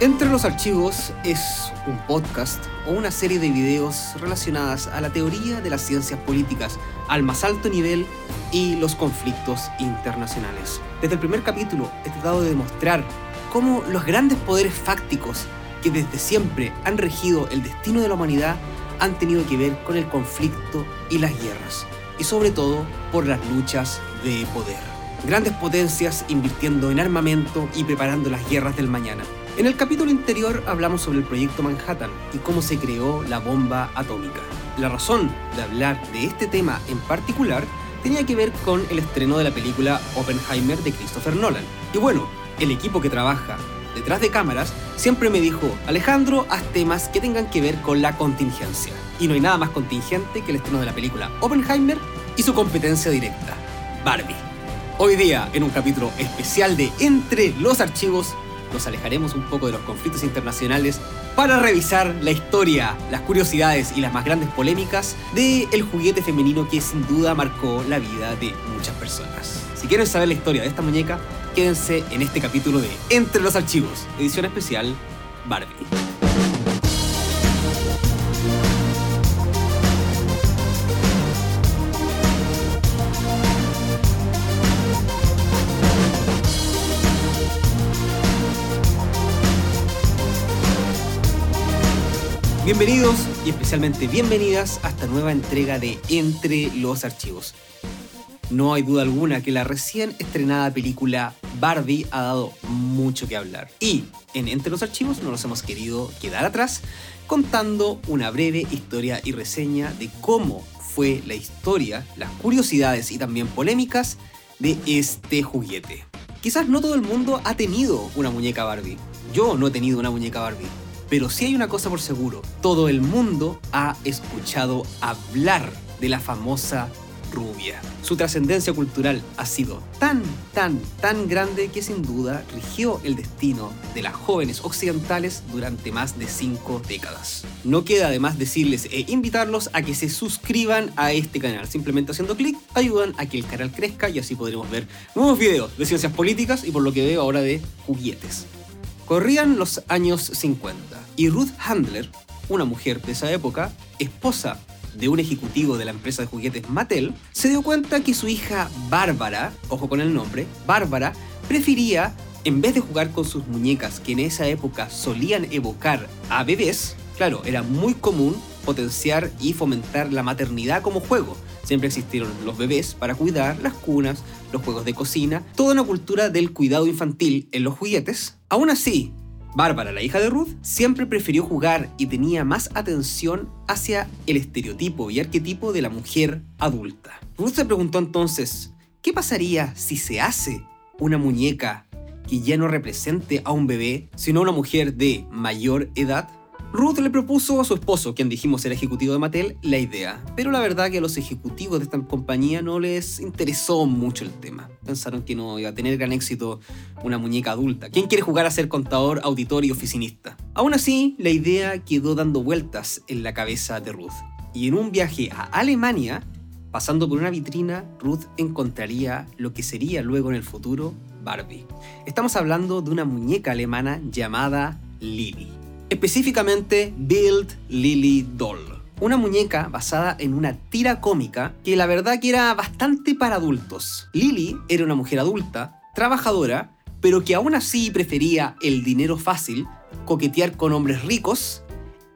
Entre los archivos es un podcast o una serie de videos relacionadas a la teoría de las ciencias políticas al más alto nivel y los conflictos internacionales. Desde el primer capítulo he tratado de demostrar cómo los grandes poderes fácticos que desde siempre han regido el destino de la humanidad han tenido que ver con el conflicto y las guerras, y sobre todo por las luchas de poder. Grandes potencias invirtiendo en armamento y preparando las guerras del mañana en el capítulo anterior hablamos sobre el proyecto Manhattan y cómo se creó la bomba atómica. La razón de hablar de este tema en particular tenía que ver con el estreno de la película Oppenheimer de Christopher Nolan. Y bueno, el equipo que trabaja detrás de cámaras siempre me dijo, Alejandro, haz temas que tengan que ver con la contingencia. Y no hay nada más contingente que el estreno de la película Oppenheimer y su competencia directa, Barbie. Hoy día, en un capítulo especial de Entre los Archivos, nos alejaremos un poco de los conflictos internacionales para revisar la historia, las curiosidades y las más grandes polémicas del el juguete femenino que sin duda marcó la vida de muchas personas. Si quieren saber la historia de esta muñeca, quédense en este capítulo de Entre los Archivos, edición especial Barbie. Bienvenidos y especialmente bienvenidas a esta nueva entrega de Entre los Archivos. No hay duda alguna que la recién estrenada película Barbie ha dado mucho que hablar. Y en Entre los Archivos no nos hemos querido quedar atrás contando una breve historia y reseña de cómo fue la historia, las curiosidades y también polémicas de este juguete. Quizás no todo el mundo ha tenido una muñeca Barbie. Yo no he tenido una muñeca Barbie. Pero sí hay una cosa por seguro, todo el mundo ha escuchado hablar de la famosa rubia. Su trascendencia cultural ha sido tan, tan, tan grande que sin duda rigió el destino de las jóvenes occidentales durante más de cinco décadas. No queda además decirles e invitarlos a que se suscriban a este canal. Simplemente haciendo clic ayudan a que el canal crezca y así podremos ver nuevos videos de ciencias políticas y por lo que veo ahora de juguetes. Corrían los años 50 y Ruth Handler, una mujer de esa época, esposa de un ejecutivo de la empresa de juguetes Mattel, se dio cuenta que su hija Bárbara, ojo con el nombre, Bárbara, prefería, en vez de jugar con sus muñecas que en esa época solían evocar a bebés, claro, era muy común potenciar y fomentar la maternidad como juego. Siempre existieron los bebés para cuidar, las cunas, los juegos de cocina, toda una cultura del cuidado infantil en los juguetes. Aún así, Bárbara, la hija de Ruth, siempre prefirió jugar y tenía más atención hacia el estereotipo y arquetipo de la mujer adulta. Ruth se preguntó entonces, ¿qué pasaría si se hace una muñeca que ya no represente a un bebé, sino a una mujer de mayor edad? Ruth le propuso a su esposo, quien dijimos era ejecutivo de Mattel, la idea, pero la verdad que a los ejecutivos de esta compañía no les interesó mucho el tema. Pensaron que no iba a tener gran éxito una muñeca adulta. ¿Quién quiere jugar a ser contador, auditor y oficinista? Aún así, la idea quedó dando vueltas en la cabeza de Ruth. Y en un viaje a Alemania, pasando por una vitrina, Ruth encontraría lo que sería luego en el futuro Barbie. Estamos hablando de una muñeca alemana llamada Lily específicamente Build Lily Doll. Una muñeca basada en una tira cómica que la verdad que era bastante para adultos. Lily era una mujer adulta, trabajadora, pero que aún así prefería el dinero fácil, coquetear con hombres ricos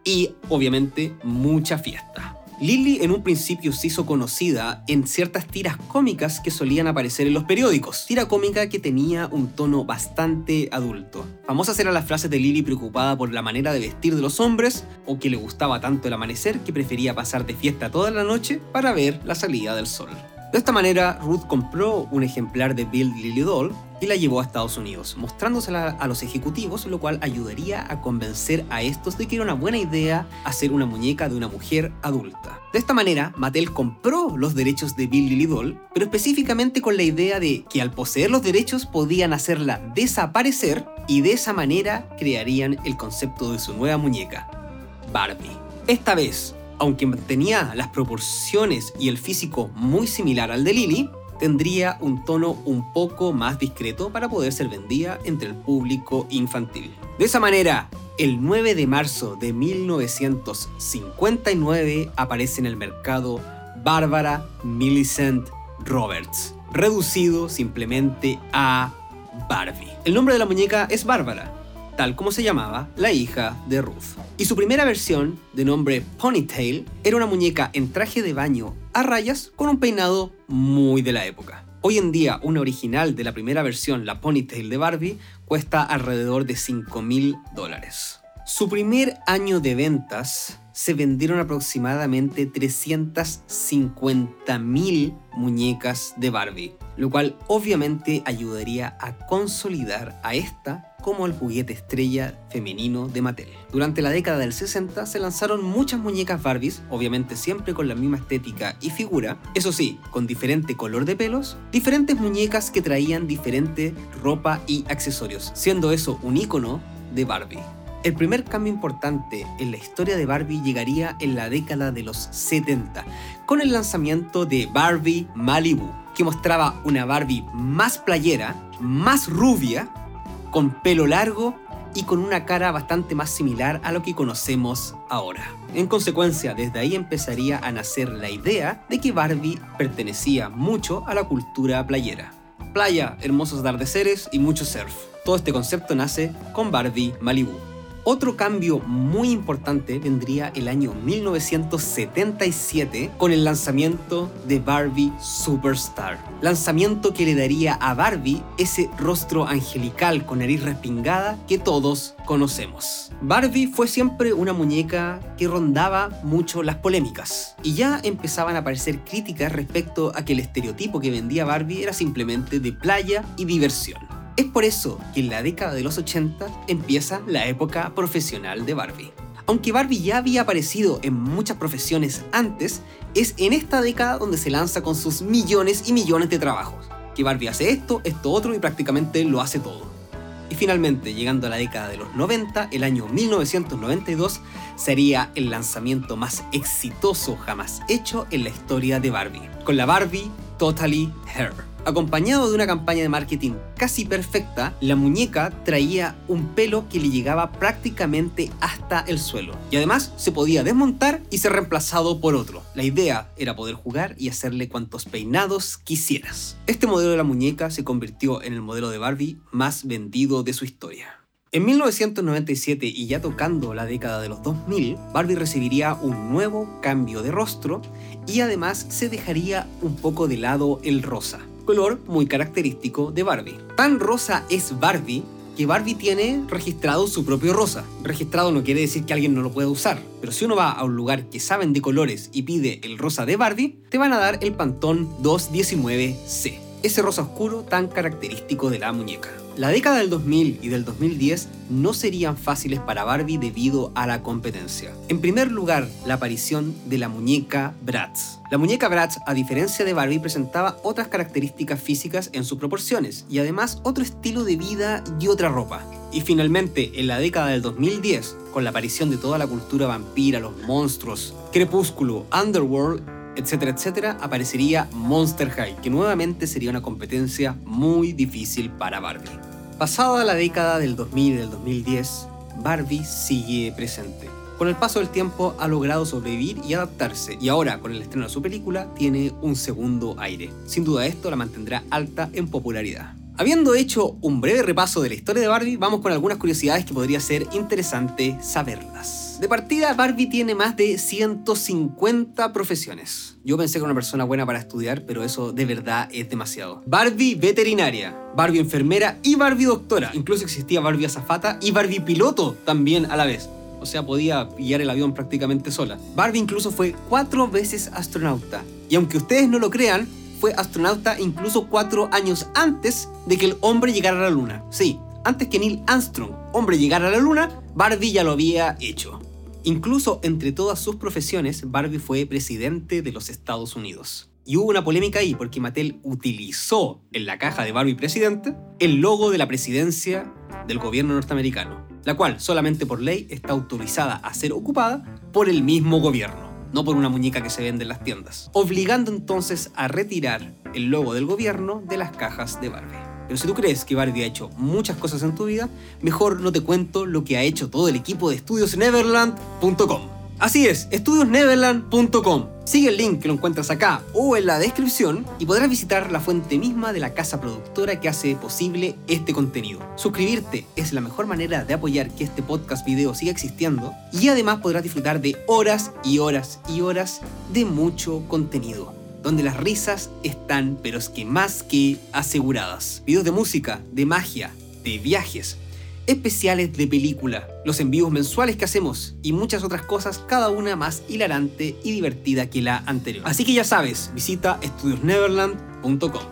y obviamente mucha fiesta. Lily en un principio se hizo conocida en ciertas tiras cómicas que solían aparecer en los periódicos. Tira cómica que tenía un tono bastante adulto. Famosas eran las frases de Lily preocupada por la manera de vestir de los hombres o que le gustaba tanto el amanecer que prefería pasar de fiesta toda la noche para ver la salida del sol. De esta manera, Ruth compró un ejemplar de Build Lily Doll y la llevó a Estados Unidos, mostrándosela a los ejecutivos, lo cual ayudaría a convencer a estos de que era una buena idea hacer una muñeca de una mujer adulta. De esta manera, Mattel compró los derechos de Build Lily Doll, pero específicamente con la idea de que al poseer los derechos podían hacerla desaparecer y de esa manera crearían el concepto de su nueva muñeca, Barbie. Esta vez, aunque mantenía las proporciones y el físico muy similar al de Lily, tendría un tono un poco más discreto para poder ser vendida entre el público infantil. De esa manera, el 9 de marzo de 1959 aparece en el mercado Barbara Millicent Roberts, reducido simplemente a Barbie. El nombre de la muñeca es Bárbara, tal como se llamaba la hija de Ruth. Y su primera versión, de nombre Ponytail, era una muñeca en traje de baño a rayas con un peinado muy de la época. Hoy en día, una original de la primera versión, la Ponytail de Barbie, cuesta alrededor de 5 mil dólares. Su primer año de ventas se vendieron aproximadamente 350.000 muñecas de Barbie, lo cual obviamente ayudaría a consolidar a esta como el juguete estrella femenino de Mattel. Durante la década del 60 se lanzaron muchas muñecas Barbies, obviamente siempre con la misma estética y figura, eso sí, con diferente color de pelos, diferentes muñecas que traían diferente ropa y accesorios, siendo eso un icono de Barbie. El primer cambio importante en la historia de Barbie llegaría en la década de los 70, con el lanzamiento de Barbie Malibu, que mostraba una Barbie más playera, más rubia, con pelo largo y con una cara bastante más similar a lo que conocemos ahora. En consecuencia, desde ahí empezaría a nacer la idea de que Barbie pertenecía mucho a la cultura playera. Playa, hermosos atardeceres y mucho surf. Todo este concepto nace con Barbie Malibu. Otro cambio muy importante vendría el año 1977 con el lanzamiento de Barbie Superstar. Lanzamiento que le daría a Barbie ese rostro angelical con nariz respingada que todos conocemos. Barbie fue siempre una muñeca que rondaba mucho las polémicas y ya empezaban a aparecer críticas respecto a que el estereotipo que vendía Barbie era simplemente de playa y diversión. Es por eso que en la década de los 80 empieza la época profesional de Barbie. Aunque Barbie ya había aparecido en muchas profesiones antes, es en esta década donde se lanza con sus millones y millones de trabajos. Que Barbie hace esto, esto otro y prácticamente lo hace todo. Y finalmente, llegando a la década de los 90, el año 1992 sería el lanzamiento más exitoso jamás hecho en la historia de Barbie, con la Barbie Totally Hair. Acompañado de una campaña de marketing casi perfecta, la muñeca traía un pelo que le llegaba prácticamente hasta el suelo. Y además se podía desmontar y ser reemplazado por otro. La idea era poder jugar y hacerle cuantos peinados quisieras. Este modelo de la muñeca se convirtió en el modelo de Barbie más vendido de su historia. En 1997 y ya tocando la década de los 2000, Barbie recibiría un nuevo cambio de rostro y además se dejaría un poco de lado el rosa color muy característico de Barbie. Tan rosa es Barbie que Barbie tiene registrado su propio rosa. Registrado no quiere decir que alguien no lo pueda usar, pero si uno va a un lugar que saben de colores y pide el rosa de Barbie, te van a dar el Pantone 219C, ese rosa oscuro tan característico de la muñeca. La década del 2000 y del 2010 no serían fáciles para Barbie debido a la competencia. En primer lugar, la aparición de la muñeca Bratz. La muñeca Bratz, a diferencia de Barbie, presentaba otras características físicas en sus proporciones y además otro estilo de vida y otra ropa. Y finalmente, en la década del 2010, con la aparición de toda la cultura vampira, los monstruos, Crepúsculo, Underworld, etcétera, etcétera, aparecería Monster High, que nuevamente sería una competencia muy difícil para Barbie. Pasada la década del 2000 y del 2010, Barbie sigue presente. Con el paso del tiempo ha logrado sobrevivir y adaptarse, y ahora con el estreno de su película tiene un segundo aire. Sin duda esto la mantendrá alta en popularidad. Habiendo hecho un breve repaso de la historia de Barbie, vamos con algunas curiosidades que podría ser interesante saberlas. De partida, Barbie tiene más de 150 profesiones. Yo pensé que era una persona buena para estudiar, pero eso de verdad es demasiado. Barbie veterinaria, Barbie enfermera y Barbie doctora. Incluso existía Barbie azafata y Barbie piloto también a la vez. O sea, podía guiar el avión prácticamente sola. Barbie incluso fue cuatro veces astronauta. Y aunque ustedes no lo crean, fue astronauta incluso cuatro años antes de que el hombre llegara a la Luna. Sí, antes que Neil Armstrong, hombre, llegara a la Luna, Barbie ya lo había hecho. Incluso entre todas sus profesiones, Barbie fue presidente de los Estados Unidos. Y hubo una polémica ahí porque Mattel utilizó en la caja de Barbie presidente el logo de la presidencia del gobierno norteamericano, la cual solamente por ley está autorizada a ser ocupada por el mismo gobierno no por una muñeca que se vende en las tiendas, obligando entonces a retirar el logo del gobierno de las cajas de Barbie. Pero si tú crees que Barbie ha hecho muchas cosas en tu vida, mejor no te cuento lo que ha hecho todo el equipo de estudiosneverland.com. Así es, estudiosneverland.com. Sigue el link que lo encuentras acá o en la descripción y podrás visitar la fuente misma de la casa productora que hace posible este contenido. Suscribirte es la mejor manera de apoyar que este podcast video siga existiendo y además podrás disfrutar de horas y horas y horas de mucho contenido donde las risas están, pero es que más que aseguradas. Videos de música, de magia, de viajes, especiales de película, los envíos mensuales que hacemos y muchas otras cosas, cada una más hilarante y divertida que la anterior. Así que ya sabes, visita estudiosneverland.com.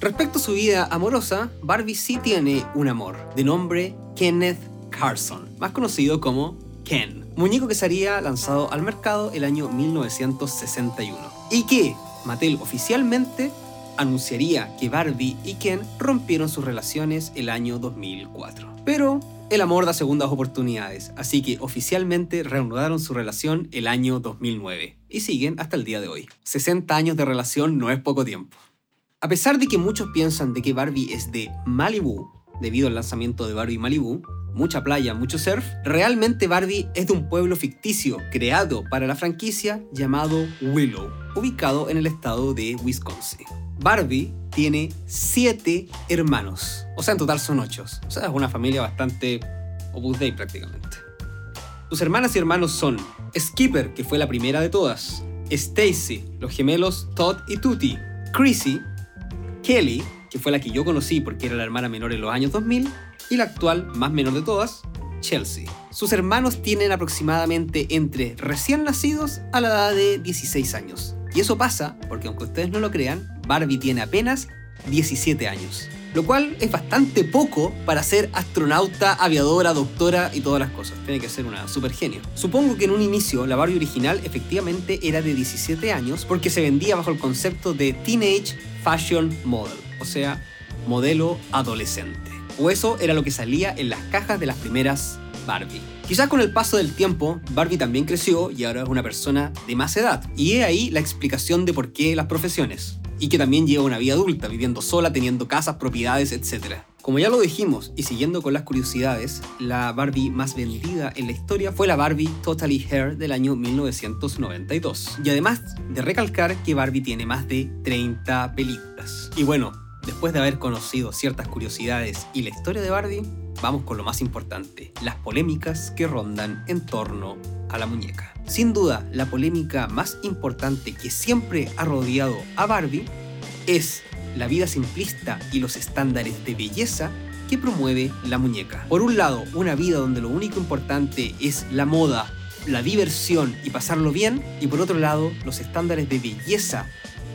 Respecto a su vida amorosa, Barbie sí tiene un amor, de nombre Kenneth Carson, más conocido como Ken, muñeco que sería lanzado al mercado el año 1961 y que Mattel oficialmente anunciaría que Barbie y Ken rompieron sus relaciones el año 2004. Pero el amor da segundas oportunidades, así que oficialmente reanudaron su relación el año 2009 y siguen hasta el día de hoy. 60 años de relación no es poco tiempo. A pesar de que muchos piensan de que Barbie es de Malibu, debido al lanzamiento de Barbie Malibu, mucha playa, mucho surf, realmente Barbie es de un pueblo ficticio creado para la franquicia llamado Willow, ubicado en el estado de Wisconsin. Barbie tiene siete hermanos. O sea, en total son ocho. O sea, es una familia bastante Opus Dei prácticamente. Sus hermanas y hermanos son Skipper, que fue la primera de todas, Stacy, los gemelos Todd y Tutti, Chrissy, Kelly, que fue la que yo conocí porque era la hermana menor en los años 2000, y la actual, más menor de todas, Chelsea. Sus hermanos tienen aproximadamente entre recién nacidos a la edad de 16 años. Y eso pasa porque aunque ustedes no lo crean, Barbie tiene apenas 17 años. Lo cual es bastante poco para ser astronauta, aviadora, doctora y todas las cosas. Tiene que ser una super genio. Supongo que en un inicio la Barbie original efectivamente era de 17 años porque se vendía bajo el concepto de Teenage Fashion Model, o sea, modelo adolescente. O eso era lo que salía en las cajas de las primeras Barbie. Quizás con el paso del tiempo, Barbie también creció y ahora es una persona de más edad. Y he ahí la explicación de por qué las profesiones y que también lleva una vida adulta, viviendo sola, teniendo casas, propiedades, etc. Como ya lo dijimos, y siguiendo con las curiosidades, la Barbie más vendida en la historia fue la Barbie Totally Hair del año 1992. Y además de recalcar que Barbie tiene más de 30 películas. Y bueno, después de haber conocido ciertas curiosidades y la historia de Barbie, vamos con lo más importante, las polémicas que rondan en torno a la muñeca. Sin duda, la polémica más importante que siempre ha rodeado a Barbie es la vida simplista y los estándares de belleza que promueve la muñeca. Por un lado, una vida donde lo único importante es la moda, la diversión y pasarlo bien, y por otro lado, los estándares de belleza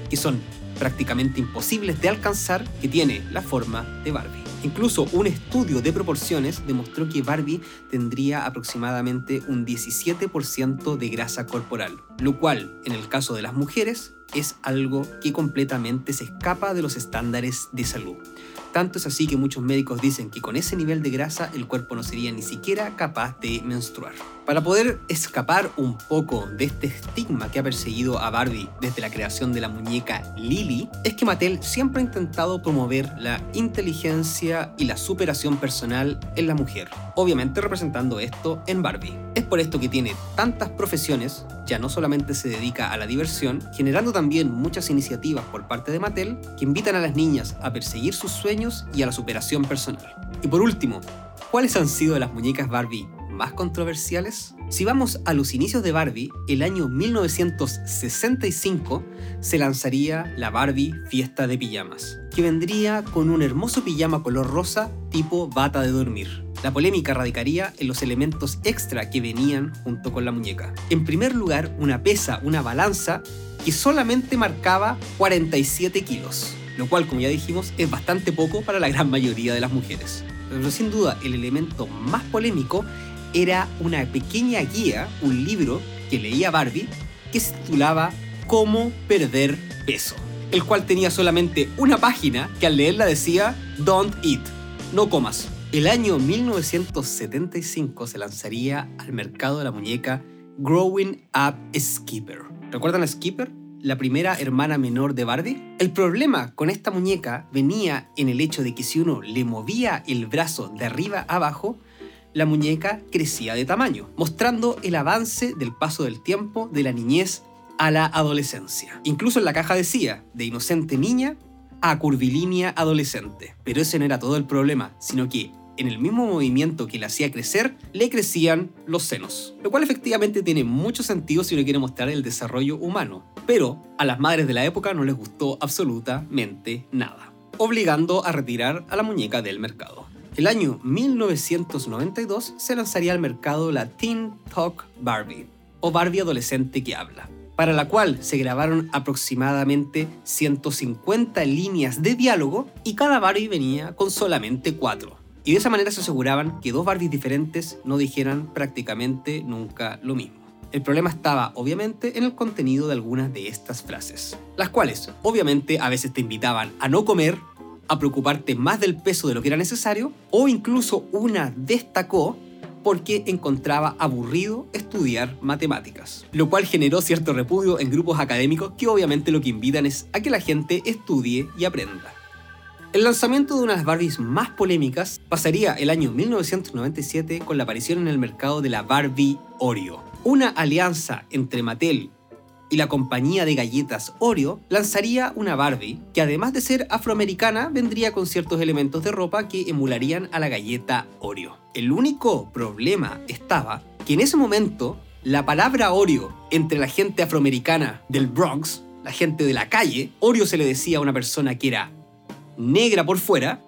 que son prácticamente imposibles de alcanzar que tiene la forma de Barbie. Incluso un estudio de proporciones demostró que Barbie tendría aproximadamente un 17% de grasa corporal, lo cual, en el caso de las mujeres, es algo que completamente se escapa de los estándares de salud. Tanto es así que muchos médicos dicen que con ese nivel de grasa el cuerpo no sería ni siquiera capaz de menstruar. Para poder escapar un poco de este estigma que ha perseguido a Barbie desde la creación de la muñeca Lily, es que Mattel siempre ha intentado promover la inteligencia y la superación personal en la mujer, obviamente representando esto en Barbie. Es por esto que tiene tantas profesiones, ya no solamente se dedica a la diversión, generando también muchas iniciativas por parte de Mattel que invitan a las niñas a perseguir sus sueños y a la superación personal. Y por último, ¿cuáles han sido las muñecas Barbie más controversiales? Si vamos a los inicios de Barbie, el año 1965 se lanzaría la Barbie Fiesta de Pijamas, que vendría con un hermoso pijama color rosa tipo bata de dormir. La polémica radicaría en los elementos extra que venían junto con la muñeca. En primer lugar, una pesa, una balanza, que solamente marcaba 47 kilos, lo cual, como ya dijimos, es bastante poco para la gran mayoría de las mujeres. Pero sin duda, el elemento más polémico era una pequeña guía, un libro que leía Barbie, que se titulaba Cómo perder peso, el cual tenía solamente una página que al leerla decía Don't eat, no comas. El año 1975 se lanzaría al mercado de la muñeca Growing Up Skipper. ¿Recuerdan a Skipper? la primera hermana menor de Barbie? El problema con esta muñeca venía en el hecho de que si uno le movía el brazo de arriba a abajo, la muñeca crecía de tamaño, mostrando el avance del paso del tiempo de la niñez a la adolescencia. Incluso en la caja decía, de inocente niña a curvilínea adolescente. Pero ese no era todo el problema, sino que en el mismo movimiento que le hacía crecer, le crecían los senos. Lo cual efectivamente tiene mucho sentido si uno quiere mostrar el desarrollo humano. Pero a las madres de la época no les gustó absolutamente nada, obligando a retirar a la muñeca del mercado. El año 1992 se lanzaría al mercado la Teen Talk Barbie, o Barbie adolescente que habla, para la cual se grabaron aproximadamente 150 líneas de diálogo y cada Barbie venía con solamente 4. Y de esa manera se aseguraban que dos Barbies diferentes no dijeran prácticamente nunca lo mismo. El problema estaba, obviamente, en el contenido de algunas de estas frases, las cuales, obviamente, a veces te invitaban a no comer, a preocuparte más del peso de lo que era necesario, o incluso una destacó porque encontraba aburrido estudiar matemáticas, lo cual generó cierto repudio en grupos académicos que obviamente lo que invitan es a que la gente estudie y aprenda. El lanzamiento de unas Barbies más polémicas pasaría el año 1997 con la aparición en el mercado de la Barbie Oreo. Una alianza entre Mattel y la compañía de galletas Oreo lanzaría una Barbie que además de ser afroamericana vendría con ciertos elementos de ropa que emularían a la galleta Oreo. El único problema estaba que en ese momento la palabra Oreo entre la gente afroamericana del Bronx, la gente de la calle, Oreo se le decía a una persona que era negra por fuera,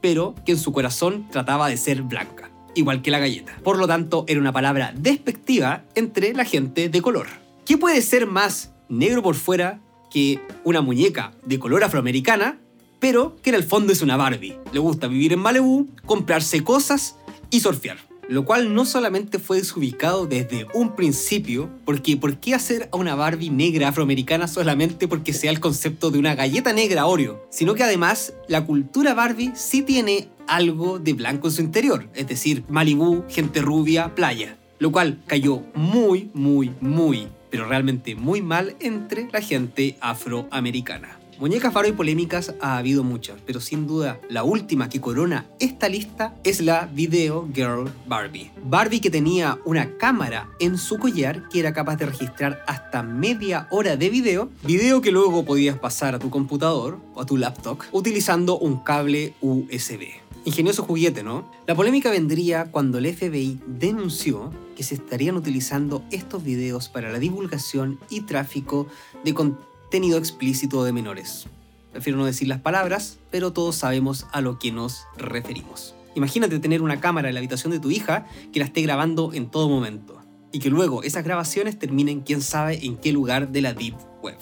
pero que en su corazón trataba de ser blanca, igual que la galleta. Por lo tanto, era una palabra despectiva entre la gente de color. ¿Qué puede ser más negro por fuera que una muñeca de color afroamericana, pero que en el fondo es una Barbie? Le gusta vivir en Malibu, comprarse cosas y surfear lo cual no solamente fue desubicado desde un principio, porque ¿por qué hacer a una Barbie negra afroamericana solamente porque sea el concepto de una galleta negra Oreo? Sino que además la cultura Barbie sí tiene algo de blanco en su interior, es decir, Malibu, gente rubia, playa, lo cual cayó muy, muy, muy, pero realmente muy mal entre la gente afroamericana. Muñecas faro y polémicas ha habido muchas, pero sin duda la última que corona esta lista es la Video Girl Barbie. Barbie que tenía una cámara en su collar que era capaz de registrar hasta media hora de video, video que luego podías pasar a tu computador o a tu laptop utilizando un cable USB. Ingenioso juguete, ¿no? La polémica vendría cuando el FBI denunció que se estarían utilizando estos videos para la divulgación y tráfico de contenido tenido explícito de menores. Prefiero no decir las palabras, pero todos sabemos a lo que nos referimos. Imagínate tener una cámara en la habitación de tu hija que la esté grabando en todo momento y que luego esas grabaciones terminen quién sabe en qué lugar de la Deep Web.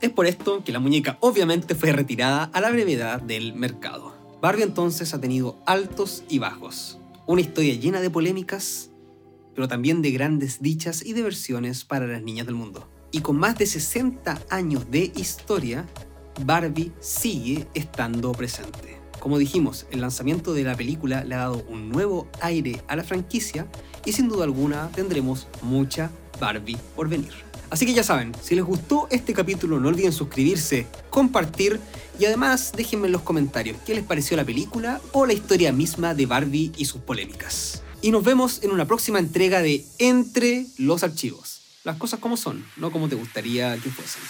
Es por esto que la muñeca obviamente fue retirada a la brevedad del mercado. Barbie entonces ha tenido altos y bajos, una historia llena de polémicas, pero también de grandes dichas y diversiones para las niñas del mundo. Y con más de 60 años de historia, Barbie sigue estando presente. Como dijimos, el lanzamiento de la película le ha dado un nuevo aire a la franquicia y sin duda alguna tendremos mucha Barbie por venir. Así que ya saben, si les gustó este capítulo no olviden suscribirse, compartir y además déjenme en los comentarios qué les pareció la película o la historia misma de Barbie y sus polémicas. Y nos vemos en una próxima entrega de Entre los Archivos las cosas como son, no como te gustaría que fuesen.